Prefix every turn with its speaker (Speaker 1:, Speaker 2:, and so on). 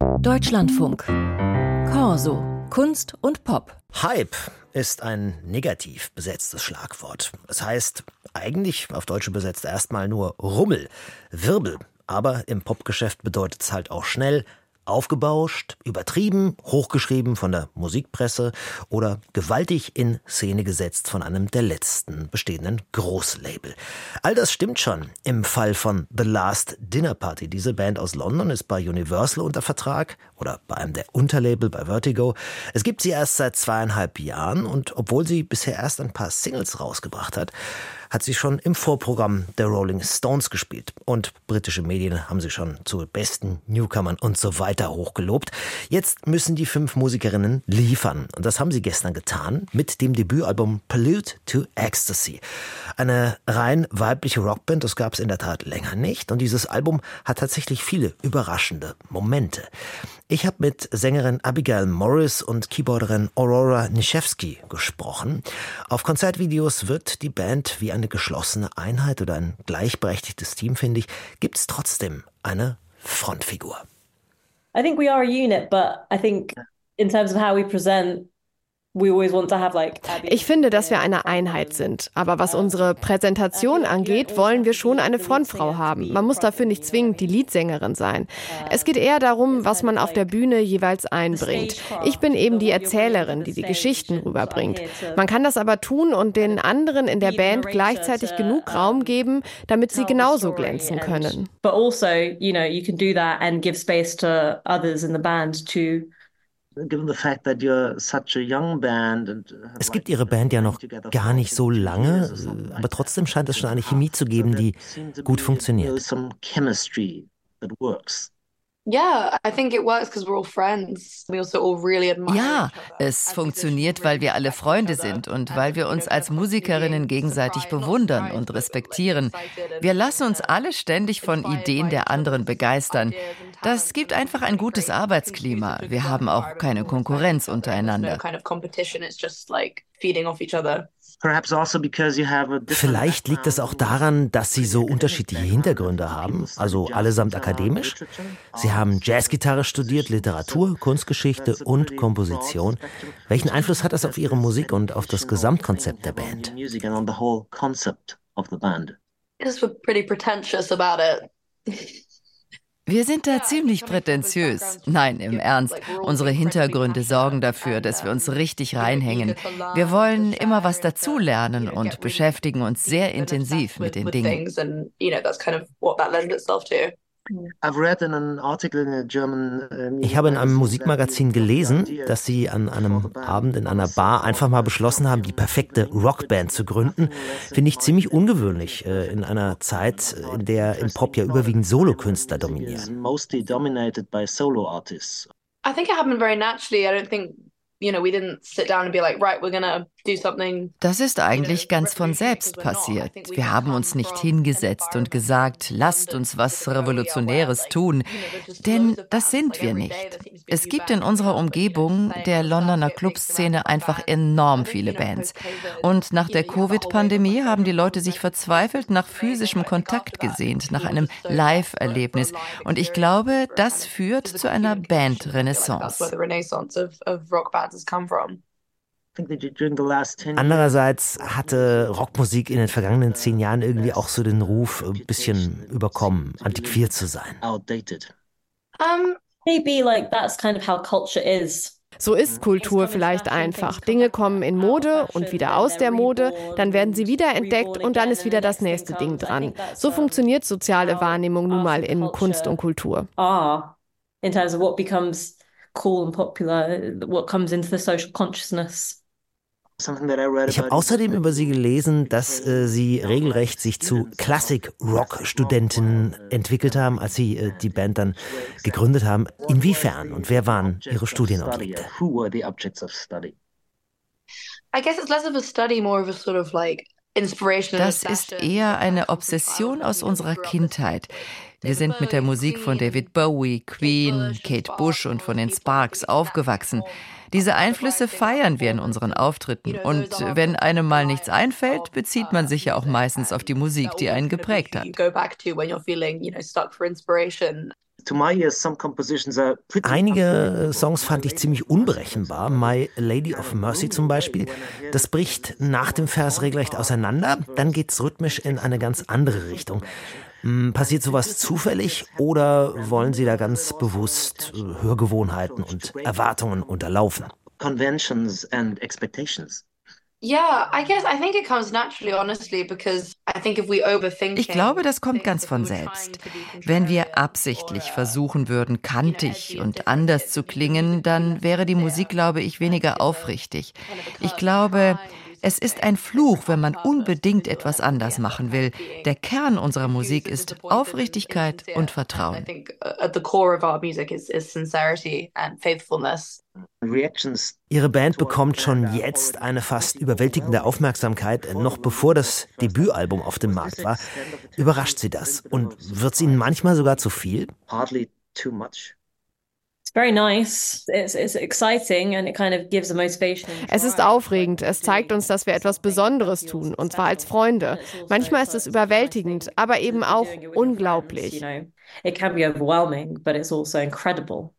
Speaker 1: Deutschlandfunk. Corso. Kunst und Pop.
Speaker 2: Hype ist ein negativ besetztes Schlagwort. Es heißt eigentlich auf Deutsch übersetzt erstmal nur Rummel, Wirbel. Aber im Popgeschäft bedeutet es halt auch schnell aufgebauscht, übertrieben, hochgeschrieben von der Musikpresse oder gewaltig in Szene gesetzt von einem der letzten bestehenden Großlabel. All das stimmt schon im Fall von The Last Dinner Party. Diese Band aus London ist bei Universal unter Vertrag oder bei einem der Unterlabel bei Vertigo. Es gibt sie erst seit zweieinhalb Jahren und obwohl sie bisher erst ein paar Singles rausgebracht hat, hat sie schon im Vorprogramm der Rolling Stones gespielt. Und britische Medien haben sie schon zu besten Newcomern und so weiter hochgelobt. Jetzt müssen die fünf Musikerinnen liefern. Und das haben sie gestern getan mit dem Debütalbum Pollute to Ecstasy. Eine rein weibliche Rockband, das gab es in der Tat länger nicht. Und dieses Album hat tatsächlich viele überraschende Momente. Ich habe mit Sängerin Abigail Morris und Keyboarderin Aurora Nischewski gesprochen. Auf Konzertvideos wirkt die Band wie eine geschlossene Einheit oder ein gleichberechtigtes Team, finde ich. Gibt es trotzdem eine Frontfigur?
Speaker 3: I think we are a unit, but I think in terms of how we present,
Speaker 4: ich finde, dass wir eine Einheit sind. Aber was unsere Präsentation angeht, wollen wir schon eine Frontfrau haben. Man muss dafür nicht zwingend die Leadsängerin sein. Es geht eher darum, was man auf der Bühne jeweils einbringt. Ich bin eben die Erzählerin, die die Geschichten rüberbringt. Man kann das aber tun und den anderen in der Band gleichzeitig genug Raum geben, damit sie genauso glänzen können.
Speaker 3: But also, you know, you can do that and give space to others in the band to
Speaker 2: es gibt Ihre Band ja noch gar nicht so lange, aber trotzdem scheint es schon eine Chemie zu geben, die gut funktioniert.
Speaker 5: Ja,
Speaker 6: es funktioniert, weil wir alle Freunde sind und weil wir uns als Musikerinnen gegenseitig bewundern und respektieren. Wir lassen uns alle ständig von Ideen der anderen begeistern. Das gibt einfach ein gutes Arbeitsklima. Wir haben auch keine Konkurrenz untereinander.
Speaker 2: Also Vielleicht liegt es auch daran, dass sie so unterschiedliche Hintergründe haben, also allesamt akademisch. Sie haben Jazzgitarre studiert, Literatur, Kunstgeschichte und Komposition. Welchen Einfluss hat das auf ihre Musik und auf das Gesamtkonzept der Band?
Speaker 5: Because we're pretty pretentious about it.
Speaker 6: Wir sind da ziemlich prätentiös. Nein, im Ernst. Unsere Hintergründe sorgen dafür, dass wir uns richtig reinhängen. Wir wollen immer was dazulernen und beschäftigen uns sehr intensiv mit den Dingen.
Speaker 2: Ich habe in einem Musikmagazin gelesen, dass Sie an einem Abend in einer Bar einfach mal beschlossen haben, die perfekte Rockband zu gründen. Finde ich ziemlich ungewöhnlich äh, in einer Zeit, in der im Pop ja überwiegend Solokünstler dominieren.
Speaker 5: I think it happened very naturally. I don't think
Speaker 6: das ist eigentlich ganz von selbst passiert. Wir haben uns nicht hingesetzt und gesagt, lasst uns was Revolutionäres tun, denn das sind wir nicht. Es gibt in unserer Umgebung der Londoner Clubszene einfach enorm viele Bands. Und nach der Covid-Pandemie haben die Leute sich verzweifelt nach physischem Kontakt gesehnt, nach einem Live-Erlebnis. Und ich glaube, das führt zu einer Band-Renaissance.
Speaker 2: Andererseits hatte Rockmusik in den vergangenen zehn Jahren irgendwie auch so den Ruf, ein bisschen überkommen, antiquiert zu sein.
Speaker 3: Um, maybe like that's kind of how culture is.
Speaker 4: So ist Kultur vielleicht einfach. Dinge kommen in Mode und wieder aus der Mode, dann werden sie wieder entdeckt und dann ist wieder das nächste Ding dran. So funktioniert soziale Wahrnehmung nun mal in Kunst und Kultur.
Speaker 3: In terms of what becomes cool and popular, what comes into the social consciousness.
Speaker 2: Ich habe außerdem über sie gelesen, dass äh, sie regelrecht sich zu Klassik-Rock-Studentinnen entwickelt haben, als sie äh, die Band dann gegründet haben. Inwiefern und wer waren ihre Studienobjekte?
Speaker 5: I guess it's less of a study, more of a sort of like
Speaker 6: das ist eher eine Obsession aus unserer Kindheit. Wir sind mit der Musik von David Bowie, Queen, Kate Bush und von den Sparks aufgewachsen. Diese Einflüsse feiern wir in unseren Auftritten. Und wenn einem mal nichts einfällt, bezieht man sich ja auch meistens auf die Musik, die einen geprägt hat.
Speaker 2: Einige Songs fand ich ziemlich unberechenbar. My Lady of Mercy zum Beispiel. Das bricht nach dem Vers regelrecht auseinander. Dann geht es rhythmisch in eine ganz andere Richtung. Hm, passiert sowas zufällig oder wollen Sie da ganz bewusst äh, Hörgewohnheiten und Erwartungen unterlaufen? Conventions and expectations.
Speaker 6: Ich glaube, das kommt ganz von selbst. Wenn wir absichtlich versuchen würden, kantig und anders zu klingen, dann wäre die Musik, glaube ich, weniger aufrichtig. Ich glaube, es ist ein Fluch, wenn man unbedingt etwas anders machen will. Der Kern unserer Musik ist Aufrichtigkeit und Vertrauen.
Speaker 2: Ihre Band bekommt schon jetzt eine fast überwältigende Aufmerksamkeit. Noch bevor das Debütalbum auf dem Markt war, überrascht sie das. Und wird es Ihnen manchmal sogar zu viel?
Speaker 4: Es ist aufregend. Es zeigt uns, dass wir etwas Besonderes tun, und zwar als Freunde. Manchmal ist es überwältigend, aber eben auch unglaublich.
Speaker 3: It can be overwhelming, but it's also incredible.